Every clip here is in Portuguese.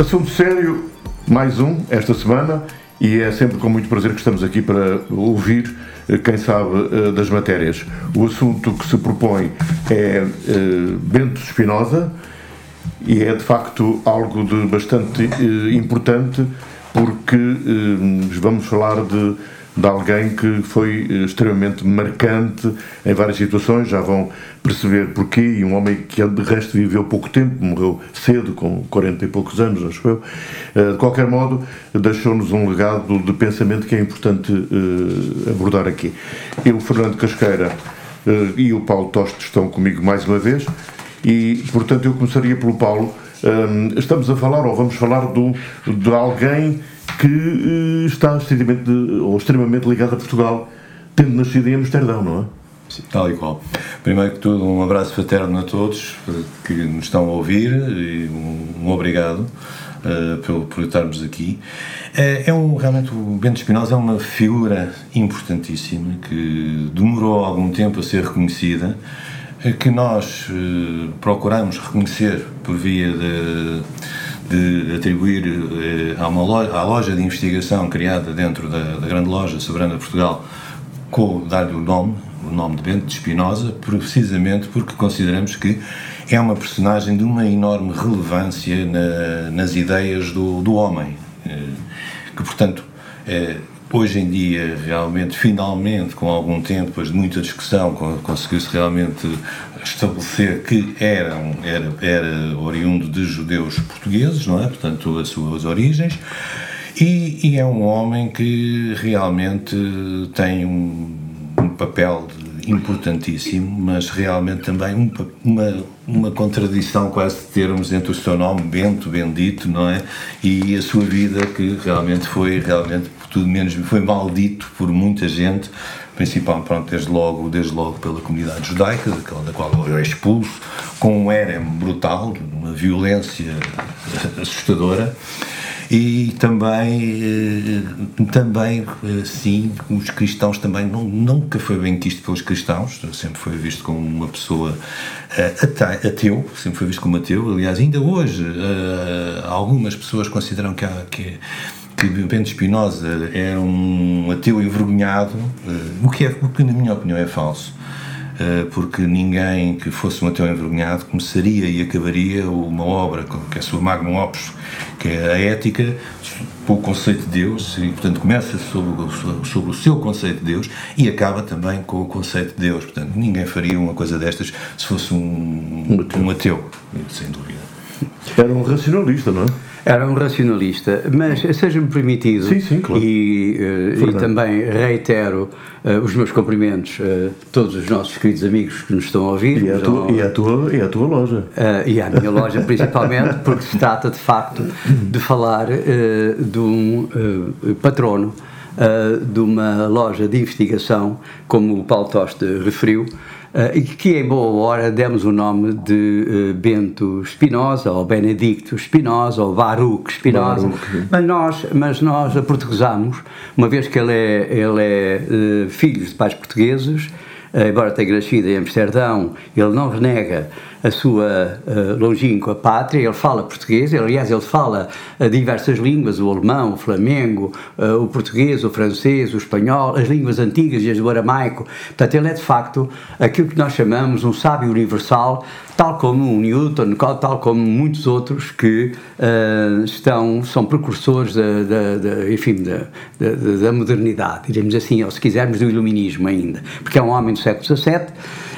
Assunto sério, mais um, esta semana, e é sempre com muito prazer que estamos aqui para ouvir eh, quem sabe eh, das matérias. O assunto que se propõe é eh, Bento Espinosa e é de facto algo de bastante importante porque vamos falar de de alguém que foi eh, extremamente marcante em várias situações, já vão perceber porquê, e um homem que de resto viveu pouco tempo, morreu cedo, com 40 e poucos anos, acho eu. Eh, de qualquer modo, deixou-nos um legado de pensamento que é importante eh, abordar aqui. Eu, Fernando Casqueira e o Paulo Toste estão comigo mais uma vez, e portanto eu começaria pelo Paulo. Estamos a falar, ou vamos falar, do, de alguém que uh, está extremamente, ou extremamente ligado a Portugal, tendo nascido em Amsterdão, não é? Sim, tal e qual. Primeiro que tudo, um abraço fraterno a todos que nos estão a ouvir e um, um obrigado uh, por, por estarmos aqui. É, é um, realmente, o Bento Espinosa é uma figura importantíssima que demorou algum tempo a ser reconhecida, que nós uh, procuramos reconhecer por via de de atribuir eh, a uma loja, à loja de investigação criada dentro da, da grande loja soberana de Portugal, dar-lhe o nome, o nome de Bento de Espinosa, precisamente porque consideramos que é uma personagem de uma enorme relevância na, nas ideias do, do homem, eh, que portanto eh, hoje em dia realmente, finalmente, com algum tempo, depois de muita discussão, conseguiu-se realmente estabelecer que era, era, era oriundo de judeus portugueses, não é? Portanto, as suas origens. E, e é um homem que realmente tem um, um papel importantíssimo, mas realmente também um, uma, uma contradição quase de termos entre o seu nome, Bento, Bendito, não é? E a sua vida que realmente foi, realmente, tudo menos, foi maldito por muita gente, principalmente, pronto, desde logo, desde logo pela comunidade judaica, da qual é expulso, com um érem brutal, uma violência assustadora, e também, eh, também eh, sim, os cristãos também, não, nunca foi bem quisto pelos cristãos, sempre foi visto como uma pessoa eh, ateu, sempre foi visto como ateu, aliás, ainda hoje algumas pessoas consideram que, há, que que Bento Espinosa era um ateu envergonhado, o que, é, o que na minha opinião é falso porque ninguém que fosse um ateu envergonhado começaria e acabaria uma obra, que é a sua magnum opus, que é a ética, com o conceito de Deus, e portanto começa sobre, sobre o seu conceito de Deus e acaba também com o conceito de Deus. Portanto, ninguém faria uma coisa destas se fosse um, um ateu sem dúvida. Era um racionalista, não é? Era um racionalista, mas seja-me permitido, sim, sim, claro. e, uh, e, também reitero uh, os meus cumprimentos a todos os nossos queridos amigos que nos estão a ouvir. E a tua, e a tua, e tua loja. Uh, e à minha loja, principalmente, porque se trata de facto de falar de um patrono de uma loja de investigação, como o Paulo Toste referiu, e que em boa hora demos o nome de uh, Bento Spinoza, ou Benedicto Spinoza, ou Baruch Spinoza, mas nós, mas nós aportuguesamos, uma vez que ele é, ele é uh, filho de pais portugueses, embora tenha nascido em Amsterdão, ele não renega a sua uh, longínqua pátria, ele fala português, aliás, ele fala uh, diversas línguas, o alemão, o flamengo, uh, o português, o francês, o espanhol, as línguas antigas e as do aramaico. Portanto, ele é de facto aquilo que nós chamamos um sábio universal, tal como o Newton, tal como muitos outros que uh, estão, são precursores da, da, da enfim, da, da, da, modernidade, diremos assim, ou se quisermos do iluminismo ainda, porque é um homem século XVII.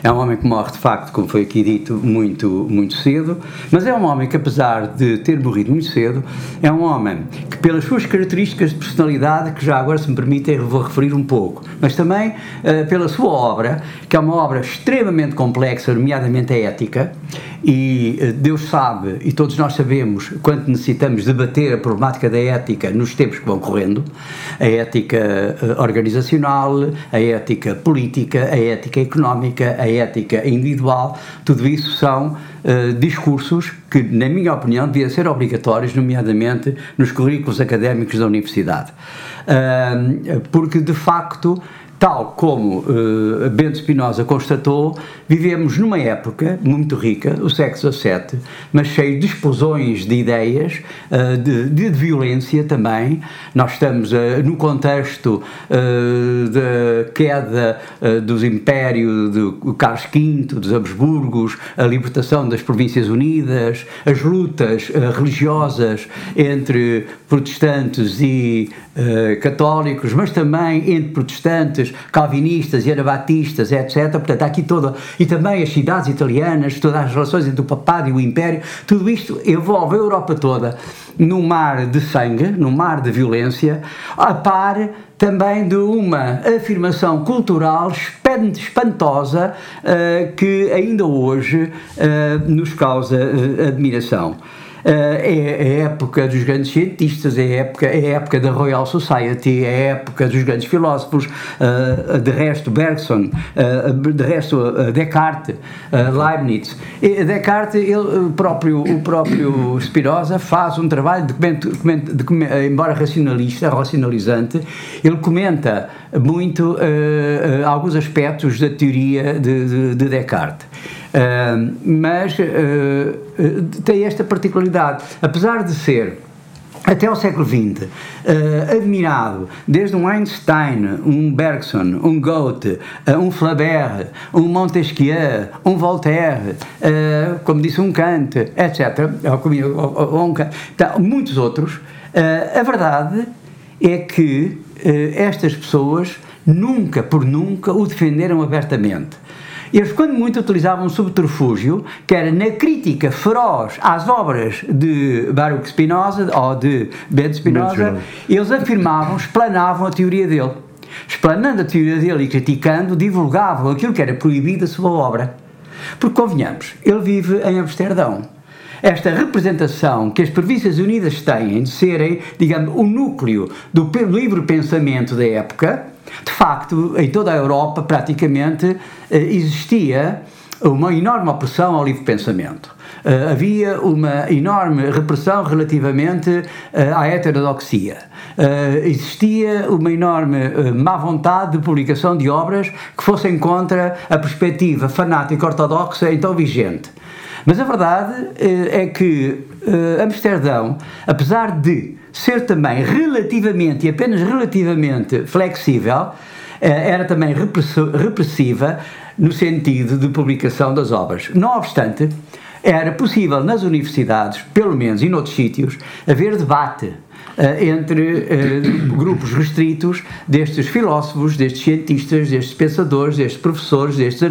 É um homem que morre, de facto, como foi aqui dito, muito, muito cedo, mas é um homem que, apesar de ter morrido muito cedo, é um homem que, pelas suas características de personalidade, que já agora se me permitem, vou referir um pouco, mas também uh, pela sua obra, que é uma obra extremamente complexa, nomeadamente a ética, e uh, Deus sabe, e todos nós sabemos, quanto necessitamos debater a problemática da ética nos tempos que vão correndo, a ética uh, organizacional, a ética política, a ética económica, a ética individual, tudo isso são uh, discursos que, na minha opinião, deviam ser obrigatórios, nomeadamente nos currículos académicos da universidade. Uh, porque, de facto, tal como uh, Bento Spinoza constatou, vivemos numa época muito rica, o século XVII, mas cheio de explosões de ideias, uh, de, de, violência também. Nós estamos uh, no contexto da queda dos impérios de Carlos V, dos Habsburgos, a libertação das Províncias Unidas, as lutas religiosas entre protestantes e católicos, mas também entre protestantes calvinistas e anabatistas, etc. Portanto, há aqui toda. E também as cidades italianas, todas as relações entre o papado e o império, tudo isto envolve a Europa toda num mar de sangue, num mar de violência, a par também de uma afirmação cultural espantosa uh, que ainda hoje uh, nos causa uh, admiração. Eh, é, a época dos grandes cientistas, é a época, é a época da Royal Society, é a época dos grandes filósofos, uh, de resto Bergson, uh, de resto Descartes, Leibniz. Descartes, ele próprio, o próprio Spinoza faz um trabalho, de, de, de, embora racionalista, racionalizante, ele comenta muito alguns aspectos da teoria de, de Descartes. Mas uh, tem esta particularidade. Apesar de ser até o século XX, uh, admirado desde um Einstein, um Bergson, um Goethe, uh, um Flaubert, um Montesquieu, um Voltaire, uh, como disse um Kant, etc., um, então, muitos outros, a verdade é que estas pessoas nunca, por nunca, o defenderam abertamente. Eles, quando muito, utilizavam um subterfúgio, que era na crítica feroz às obras de Baruch Spinoza, ou de Bento Spinoza, eles afirmavam, explanavam a teoria dele. Explanando a teoria dele e criticando, divulgavam aquilo que era proibido da sua obra. Porque, convenhamos, ele vive em Amsterdão esta representação que as Províncias Unidas têm de serem, digamos, o núcleo do livre pensamento da época, de facto, em toda a Europa, praticamente, eh, existia uma enorme opressão ao livre pensamento. Uh, havia uma enorme repressão relativamente uh, à heterodoxia. Uh, existia uma enorme má vontade de publicação de obras que fossem contra a perspectiva fanática ortodoxa então vigente. Mas a verdade é que Amsterdão, apesar de ser também relativamente, e apenas relativamente, flexível, eh, era também repressiva no sentido de publicação das obras. Não obstante, era possível nas universidades, pelo menos e noutros sítios, haver debate entre uh, grupos restritos destes filósofos, destes cientistas, destes pensadores, destes professores, destes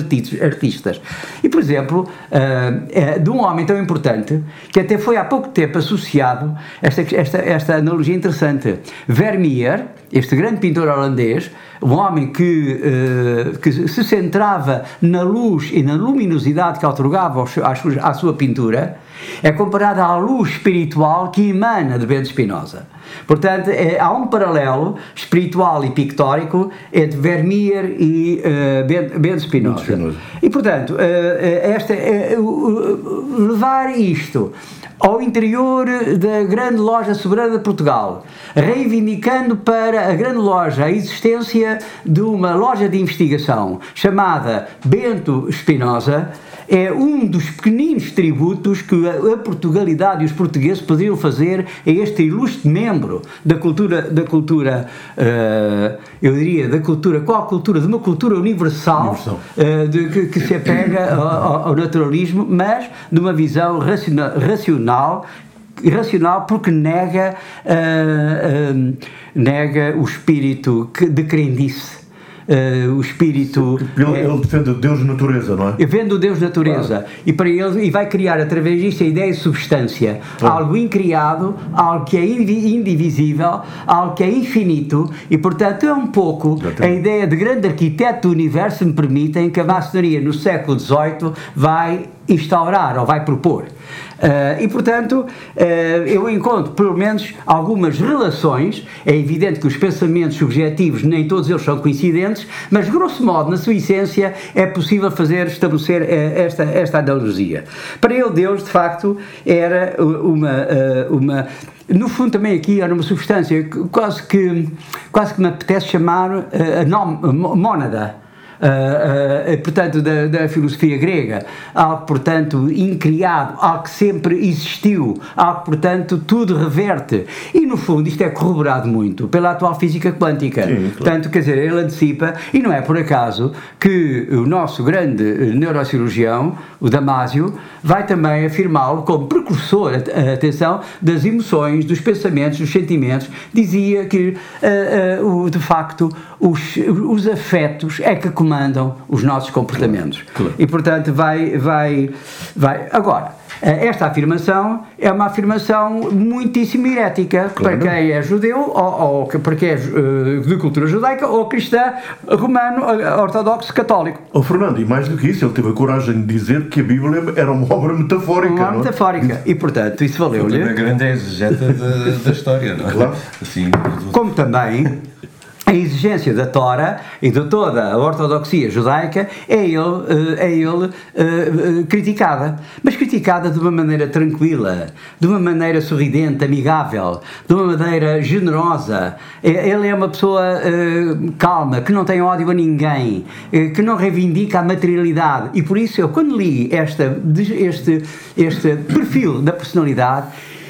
artistas. E, por exemplo, uh, de um homem tão importante que até foi há pouco tempo associado esta, esta, esta analogia interessante. Vermeer, este grande pintor holandês, um homem que, que se centrava na luz e na luminosidade que otorgava à sua pintura, é comparado à luz espiritual que emana de Bento Spinoza. Portanto, é, há um paralelo espiritual e pictórico entre Vermeer e uh, Bento Spinoza. E, portanto, uh, esta, uh, levar isto ao interior da grande loja soberana de Portugal, reivindicando para a grande loja a existência de uma loja de investigação chamada Bento Spinoza, é um dos pequeninos tributos que a, Portugalidade e os portugueses poderiam fazer a este ilustre membro da cultura, da cultura uh, eu diria, da cultura, qual cultura? De uma cultura universal, universal. Uh, de, que, que, se apega ao, ao, naturalismo, mas de uma visão racional, racional irracional porque nega, uh, uh, nega o espírito de crendice uh, o espírito. Ele, é, ele defende Deus natureza, não é? Defende o Deus natureza. E para ele e vai criar através disso a ideia de substância, algo incriado, algo que é indivisível, algo que é infinito e portanto é um pouco a ideia de grande arquiteto do universo me permitem que a maçonaria no século XVIII vai instaurar ou vai propor. Uh, e, portanto, uh, eu encontro, pelo menos, algumas relações. É evidente que os pensamentos subjetivos, nem todos eles são coincidentes, mas, grosso modo, na sua essência, é possível fazer, estabelecer uh, esta, esta analogia. Para ele, Deus, de facto, era uma. uma no fundo também aqui era uma substância quase que quase que me apetece chamar uh, mónada uh, uh, portanto, da, da, filosofia grega, algo, portanto, incriado, algo que sempre existiu, algo, portanto, tudo reverte. E, no fundo, isto é corroborado muito pela atual física quântica. Sim, claro. Portanto, quer dizer, ele antecipa, e não é por acaso que o nosso grande neurocirurgião, o Damásio, vai também afirmá-lo como precursor, atenção, das emoções, dos pensamentos, dos sentimentos, dizia que, uh, uh, de facto, os, os afetos é que comandam os nossos comportamentos. Claro, claro. E, portanto, vai, vai, vai. Agora, eh, esta afirmação é uma afirmação muitíssimo herética claro. para quem é judeu ou, ou para quem é eh, de cultura judaica ou cristã, romano, eh, ortodoxo, católico. Oh, Fernando, e mais do que isso, ele teve a coragem de dizer que a Bíblia era uma obra metafórica. Uma obra é? metafórica. E, portanto, isso valeu-lhe. A grande exegeta da história, não é? Claro. Assim, Como também a exigência da Tora e de toda a ortodoxia judaica é ele, eh, é ele uh, criticada. Mas criticada de uma maneira tranquila, de uma maneira sorridente, amigável, de uma maneira generosa. Ele é uma pessoa calma, que não tem ódio a ninguém, que não reivindica a materialidade. E por isso eu, quando li esta, este, este perfil da personalidade,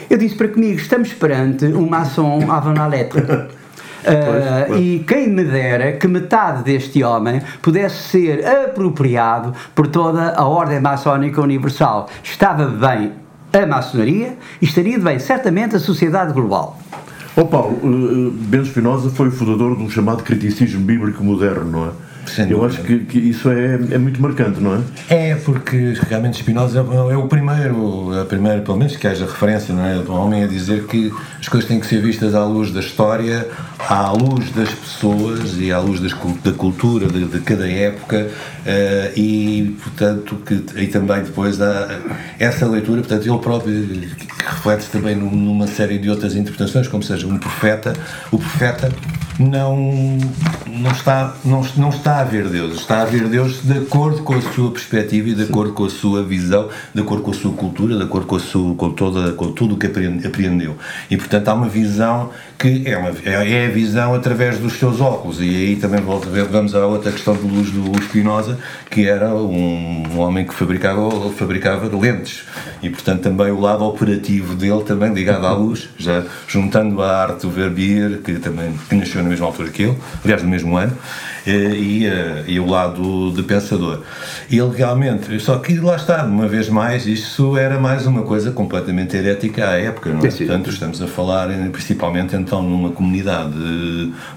eu disse para comigo, estamos perante um maçom avant la lettre. Uh, e quem me dera que metade deste homem pudesse ser apropriado por toda a ordem maçónica universal. Estava bem a maçonaria e estaria bem certamente a sociedade global. Ó oh Paulo, uh, Bento Spinoza foi o fundador de um chamado criticismo bíblico moderno, não é? Eu acho que, que, isso é, é muito marcante, não é? É, porque realmente Spinoza é, é o primeiro, a primeira, pelo menos que haja referência, não é? Do homem a dizer que as coisas têm que ser vistas à luz da história, à luz das pessoas e à luz das, da cultura de, de cada época uh, e, portanto, que e também depois há essa leitura, portanto, ele próprio reflete também numa série de outras interpretações, como seja um profeta, o profeta não, não, está, não, não está a ver Deus, está a ver Deus de acordo com a sua perspectiva e de acordo com a sua visão, de acordo com a sua cultura, de acordo com, a sua, com, toda, com tudo o que apreendeu. E portanto há uma visão que é, uma, é, é a visão através dos seus óculos. E aí também vamos à outra questão de luz do Spinoza, que era um, um homem que fabricava, fabricava lentes. E portanto também o lado operativo dele também ligado à luz, já juntando a arte do Verbier, que também que nasceu na mesma altura que ele, aliás no mesmo ano, e, eh, e o lado de pensador. Ele realmente, só que lá está, uma vez mais, isso era mais uma coisa completamente herética à época, não é? Portanto, estamos a falar principalmente então numa comunidade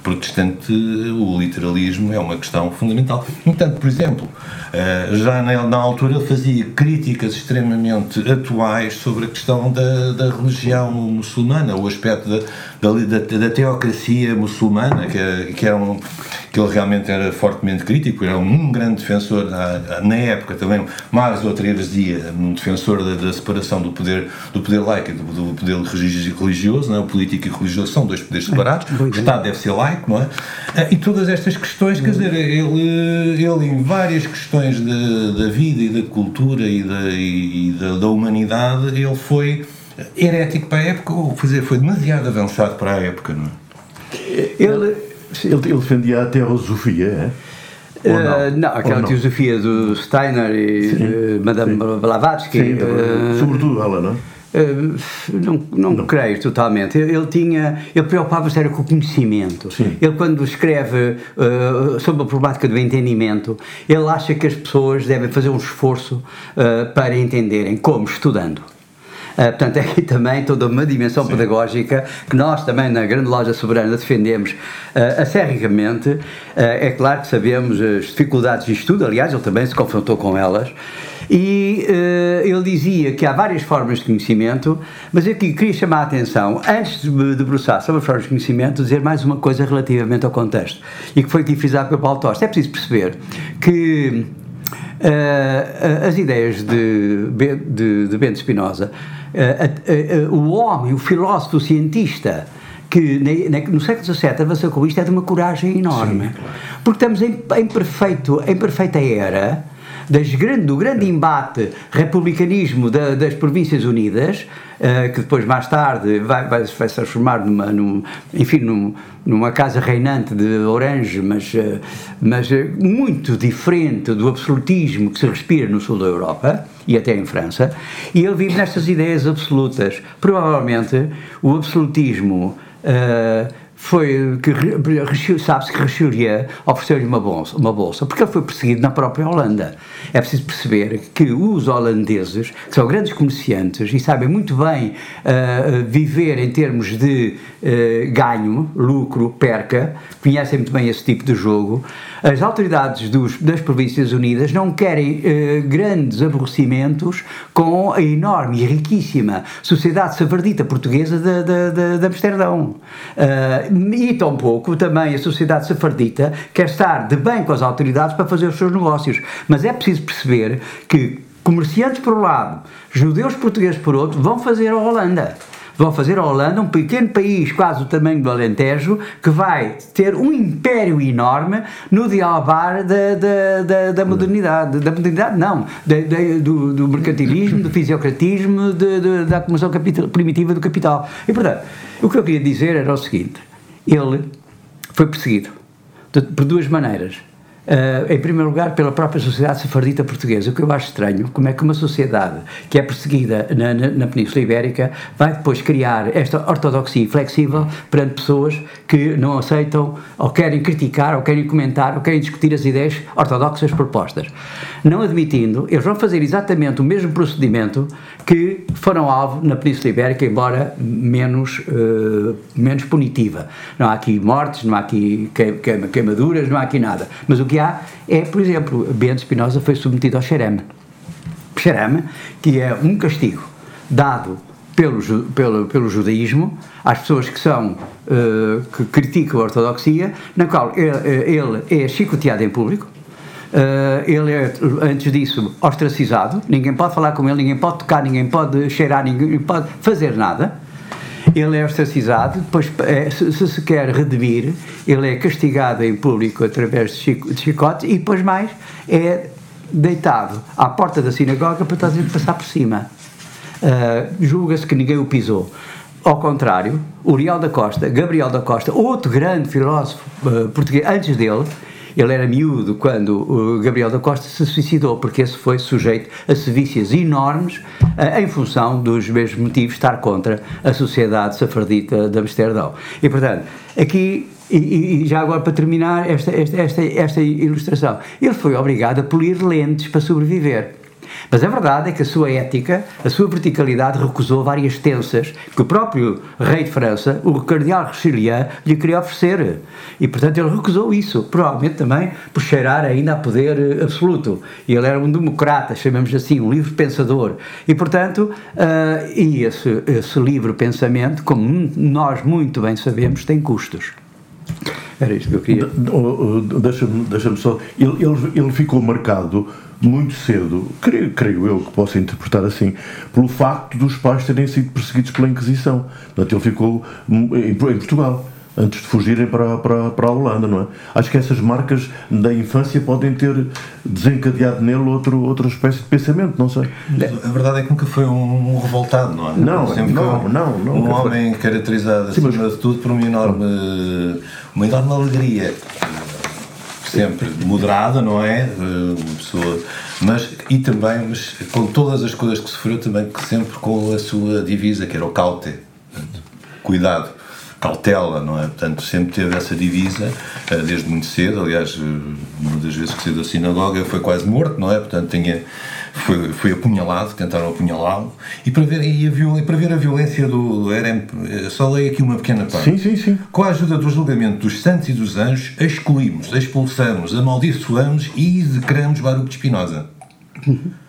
protestante, o literalismo é uma questão fundamental. Entanto, por exemplo, eh, já na, altura ele fazia críticas extremamente atuais sobre a questão da, da religião muçulmana, o aspecto da, da, da, teocracia muçulmana, que, que, era um, que ele realmente era fortemente crítico, era um grande defensor, na, na época também, mais outra heresia, um defensor da, da, separação do poder, do poder laico e do, do poder religioso, não é? o político e o religioso são dois poderes separados, o Estado deve ser laico, não é? Ah, e todas estas questões, quer dizer, ele, ele em várias questões da vida e da cultura e da, e, da, da humanidade, ele foi herético para a época ou fazer, foi demasiado avançado para a época, não é? Ele, ele, ele defendia a teosofia, é? Uh, não? aquela não? teosofia do Steiner e sim, Madame sim. Blavatsky. Sim, uh, sobretudo ela, não é? Uh, não, não, não, creio totalmente. Ele, ele tinha, ele preocupava-se era com o conhecimento. Sim. Ele quando escreve uh, sobre a problemática do entendimento, ele acha que as pessoas devem fazer um esforço uh, para entenderem como estudando. Uh, portanto, é aqui também toda uma dimensão Sim. pedagógica que nós também na Grande Loja Soberana defendemos uh, acerricamente. Uh, é claro que sabemos as dificuldades de estudo, aliás, ele também se confrontou com elas. E uh, ele dizia que há várias formas de conhecimento, mas eu aqui queria chamar a atenção, antes de me debruçar sobre as formas de conhecimento, dizer mais uma coisa relativamente ao contexto, e que foi aqui frisado pelo Paulo Tosta. É preciso perceber que uh, as ideias de, de, de Bento Spinoza, o homem, o filósofo, o cientista, que no século XVII avançou com isto é de uma coragem enorme. Sim, claro. Porque estamos em, em, perfeito, em perfeita era grande, do grande embate republicanismo da, das Províncias Unidas, uh, que depois mais tarde vai, vai, vai se transformar numa, num, enfim, num, numa casa reinante de Orange, mas, uh, mas uh, muito diferente do absolutismo que se respira no sul da Europa e até em França, e ele vive nestas ideias absolutas. Provavelmente o absolutismo foi que sabe-se que Richelieu ofereceu-lhe uma bolsa, uma bolsa, porque ele foi perseguido na própria Holanda. É preciso perceber que os holandeses, que são grandes comerciantes e sabem muito bem uh, viver em termos de uh, ganho, lucro, perca, conhecem muito bem esse tipo de jogo, as autoridades dos, das Províncias Unidas não querem uh, grandes aborrecimentos com a enorme e riquíssima sociedade savardita portuguesa de, de, de, de Amsterdão. E tampouco também a sociedade safardita quer estar de bem com as autoridades para fazer os seus negócios. Mas é preciso perceber que comerciantes por um lado, judeus portugueses por outro, vão fazer a Holanda vão fazer a Holanda, um pequeno país quase do tamanho do Alentejo, que vai ter um império enorme no dialbar da, da, da, da modernidade. Da modernidade, não. Da, do, do, mercantilismo, do fisiocratismo, de, de, da acumulação capital, primitiva do capital. E, portanto, o que eu queria dizer era o seguinte: ele foi perseguido de, por duas maneiras Uh, em primeiro lugar, pela própria sociedade sefardita portuguesa, o que eu acho estranho, como é que uma sociedade que é perseguida na, na, na, Península Ibérica vai depois criar esta ortodoxia flexível perante pessoas que não aceitam, ou querem criticar, ou querem comentar, ou querem discutir as ideias ortodoxas propostas. Não admitindo, eles vão fazer exatamente o mesmo procedimento que foram alvo na Península Ibérica, embora menos, uh, menos punitiva. Não há aqui mortes, não há aqui queimaduras, não há aqui nada. Mas o que há é, por exemplo, Bento Spinoza foi submetido ao xereme. Xereme, que é um castigo dado pelo, pelo, pelo judaísmo às pessoas que são uh, que criticam a ortodoxia, na qual ele, ele é chicoteado em público, Uh, ele é, antes disso, ostracizado, ninguém pode falar com ele, ninguém pode tocar, ninguém pode cheirar, ninguém pode fazer nada. Ele é ostracizado, depois, é, se, se, se quer redimir, ele é castigado em público através de, chico, de chicotes e depois mais é deitado à porta da sinagoga para toda a passar por cima. Uh, Julga-se que ninguém o pisou. Ao contrário, Uriel da Costa, Gabriel da Costa, outro grande filósofo uh, português, antes dele, ele era miúdo quando o Gabriel da Costa se suicidou, porque esse foi sujeito a sevícias enormes uh, em função dos mesmos motivos estar contra a sociedade safardita de Amsterdão. E, portanto, aqui e, e, já agora para terminar esta, esta, esta, esta ilustração, ele foi obrigado a polir lentes para sobreviver. Mas a verdade é que a sua ética, a sua verticalidade recusou várias tensas que o próprio rei de França, o cardeal Richelieu, lhe queria oferecer. E, portanto, ele recusou isso, provavelmente também por cheirar ainda a poder eh, absoluto. E ele era um democrata, chamamos assim, um livre pensador. E, portanto, uh, e esse, esse livre pensamento, como nós muito bem sabemos, tem custos. Era isto que eu queria. Deixa-me deixa só. Ele, ele, ele ficou marcado muito cedo, creio, creio eu que posso interpretar assim, pelo facto dos pais terem sido perseguidos pela Inquisição. Portanto, ele ficou em, em Portugal antes de fugirem para, para, para a Holanda, não é? Acho que essas marcas da infância podem ter desencadeado nele outro, outra espécie de pensamento, não sei. A verdade é que nunca foi um, um revoltado, não é? Não, Sempre não, não, não. Um homem foi. caracterizado, acima Sim, mas... de tudo, por uma enorme, uma enorme alegria sempre moderada, não é? Uma pessoa, mas e também, mas com todas as coisas que sofreu, também sempre com a sua divisa, que era o caute, cuidado, cautela, não é? Portanto, sempre teve essa divisa, eh, desde muito cedo, aliás, eh, uma das vezes que saiu da sinagoga foi quase morto, não é? Portanto, tinha foi, foi apunhalado, tentaram apunhalá-lo, e para ver, e a, viol, para ver a violência do, do RM, só leio aqui uma pequena parte. Sim, sim, sim. Com a ajuda do julgamento dos santos e dos anjos, excluímos, expulsamos, amaldiçoamos e execramos Baruch de Espinosa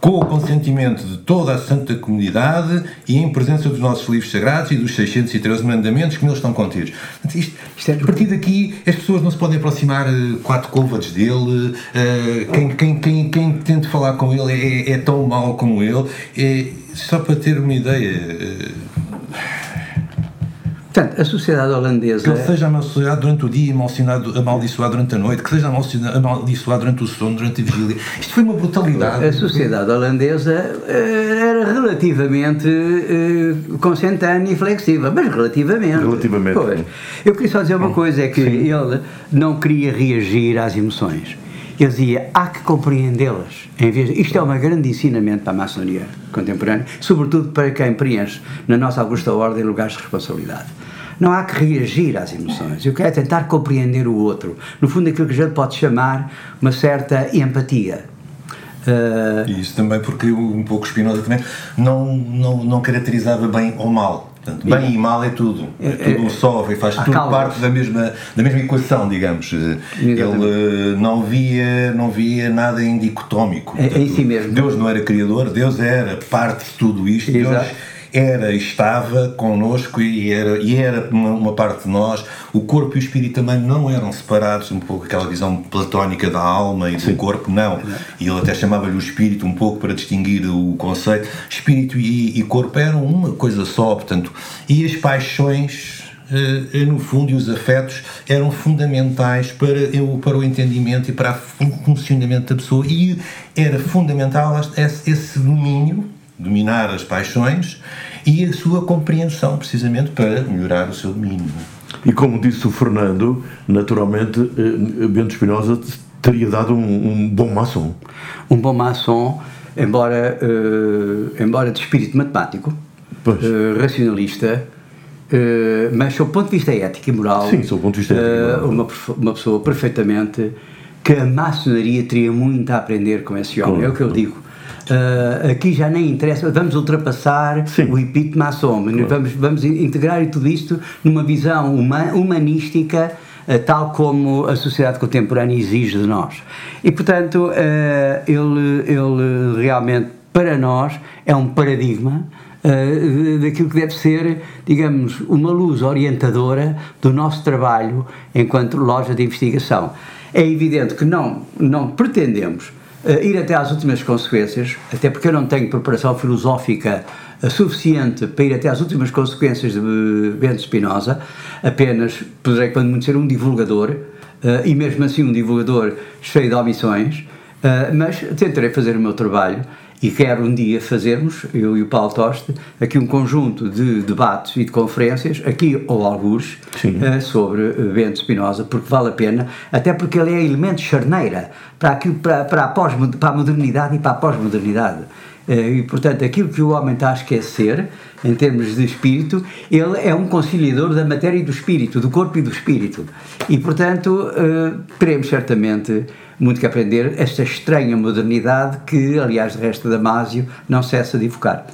com o consentimento de toda a santa comunidade e em presença dos nossos livros sagrados e dos 613 mandamentos que neles estão contidos. Isto, isto é, a partir daqui, as pessoas não se podem aproximar uh, quatro côvados dele, uh, quem, quem, quem, quem tente falar com ele é, é tão mau como ele. É, só para ter uma ideia. Portanto, a sociedade holandesa. Que ele seja amaldiçoado durante o dia e amaldiçoado durante a noite, que seja amaldiçoado durante o sono, durante a vigília. Isto foi uma brutalidade. A sociedade holandesa eh, era relativamente uh, consentânea e flexível, mas relativamente. Relativamente. Pois. Eu queria só dizer uma coisa: é que Sim. ele não queria reagir às emoções. Ele dizia, há que compreendê-las. Isto é um grande ensinamento para a maçonaria contemporânea, sobretudo para quem preenche na nossa Augusta Ordem lugares de responsabilidade. Não há que reagir às emoções. Eu quero é tentar compreender o outro. No fundo, aquilo que a gente pode chamar uma certa empatia. Uh, isso também porque um pouco Spinoza também não, não, não caracterizava bem ou mal. Portanto, bem e, e mal é tudo. É, é tudo só e faz tudo parte da mesma, da mesma equação, digamos. Exatamente. Ele não via, não via nada em dicotómico. Portanto, é, em si mesmo. Deus não era criador, Deus era parte de tudo isto. Exato. Deus era, estava connosco e era, e era uma, uma, parte de nós. O corpo e o espírito também não eram separados, um pouco aquela visão platónica da alma e Sim. do corpo, não. E ele até chamava-lhe o espírito um pouco para distinguir o conceito. Espírito e, e corpo eram uma coisa só, portanto, e as paixões Uh, no fundo, e os afetos eram fundamentais para, eu, para o entendimento e para o funcionamento da pessoa, e era fundamental esse, esse domínio dominar as paixões e a sua compreensão, precisamente para melhorar o seu domínio. E como disse o Fernando, naturalmente, eh, Bento Espinosa teria dado um, um, bom maçom. Um bom maçom, embora, uh, embora de espírito matemático, uh, racionalista, uh, mas sob o ponto de vista ético e moral, Sim, sob ponto de vista ético uma, uma pessoa perfeitamente que a maçonaria teria muito a aprender com esse homem, é o que eu digo Uh, aqui já nem interessa, vamos ultrapassar Sim. o epítome maçom, claro. vamos, vamos integrar tudo isto numa visão uma, humanística, uh, tal como a sociedade contemporânea exige de nós. E, portanto, uh, ele, ele realmente, para nós, é um paradigma daquilo que deve ser, digamos, uma luz orientadora do nosso trabalho enquanto loja de investigação. É evidente que não, não pretendemos ir até às últimas consequências, até porque eu não tenho preparação filosófica uh, suficiente para ir até às últimas consequências de Bento Spinoza, apenas poderei, quando muito, ser um divulgador, e mesmo assim um divulgador cheio de omissões, mas tentarei fazer o meu trabalho e quero um dia fazermos, eu e o Paulo Toste, aqui um conjunto de debates e de conferências, aqui ou alguns, uh, sobre uh, Bento Spinoza, porque vale a pena, até porque ele é elemento charneira para, aquilo, para, para, a, pós, para a modernidade e para a pós-modernidade. Uh, e, portanto, aquilo que o homem está a esquecer, em termos de espírito, ele é um conciliador da matéria e do espírito, do corpo e do espírito. E, portanto, teremos certamente muito que aprender esta estranha modernidade que, aliás, de resto Damásio não cessa de evocar.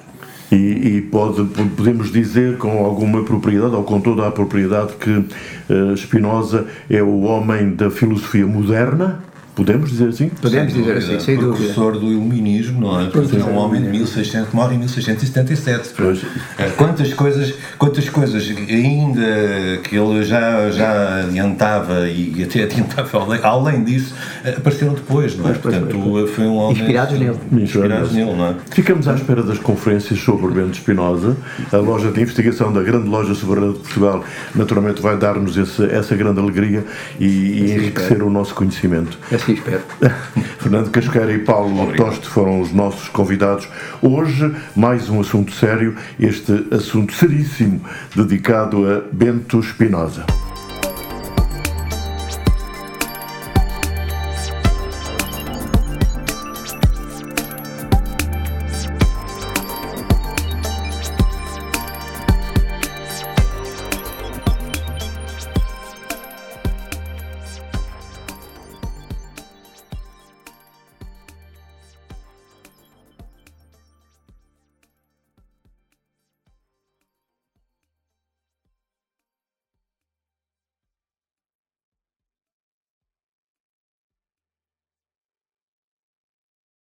E, e pode, podemos dizer com alguma propriedade, ou com toda a propriedade, que uh, Spinoza é o homem da filosofia moderna, Podemos dizer assim? Podemos sem dizer dúvida. assim, sem dúvida. Professor do iluminismo, não é? Porque é um homem de 1600, que morre em 1677. Pois. É, quantas coisas, quantas coisas ainda que ele já, já adiantava e até adiantava além, além disso, apareceram depois, não é? Pois, Portanto, pois, foi um homem... Inspirados nele. Inspirados nele, não é? Ficamos à espera das conferências sobre Bento Espinosa. A loja de investigação da grande loja soberana de Portugal naturalmente vai dar-nos essa grande alegria e, e enriquecer o nosso conhecimento. É assim espero. Fernando Casqueira e Paulo Obrigado. Toste foram os nossos convidados. Hoje, mais um assunto sério, este assunto seríssimo dedicado a Bento Espinosa.